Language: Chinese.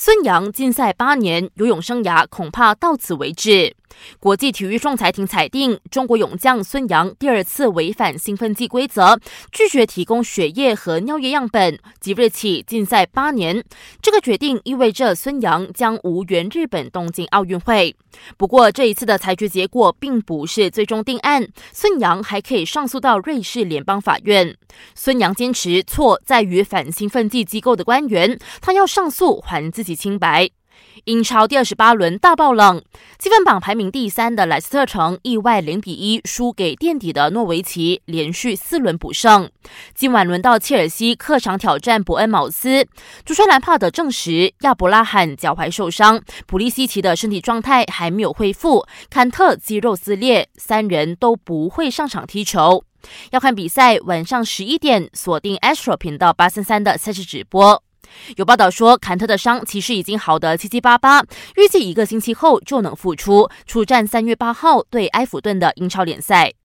孙杨禁赛八年，游泳生涯恐怕到此为止。国际体育仲裁庭裁定，中国泳将孙杨第二次违反兴奋剂规则，拒绝提供血液和尿液样本，即日起禁赛八年。这个决定意味着孙杨将无缘日本东京奥运会。不过，这一次的裁决结果并不是最终定案，孙杨还可以上诉到瑞士联邦法院。孙杨坚持错在于反兴奋剂机构的官员，他要上诉还自己清白。英超第二十八轮大爆冷，积分榜排名第三的莱斯特城意外零比一输给垫底的诺维奇，连续四轮补胜。今晚轮到切尔西客场挑战伯恩茅斯，主帅兰帕德证实亚伯拉罕脚踝受伤，普利西奇的身体状态还没有恢复，坎特肌肉撕裂，三人都不会上场踢球。要看比赛，晚上十一点锁定 Astro 频道八三三的赛事直播。有报道说，坎特的伤其实已经好得七七八八，预计一个星期后就能复出，出战三月八号对埃弗顿的英超联赛。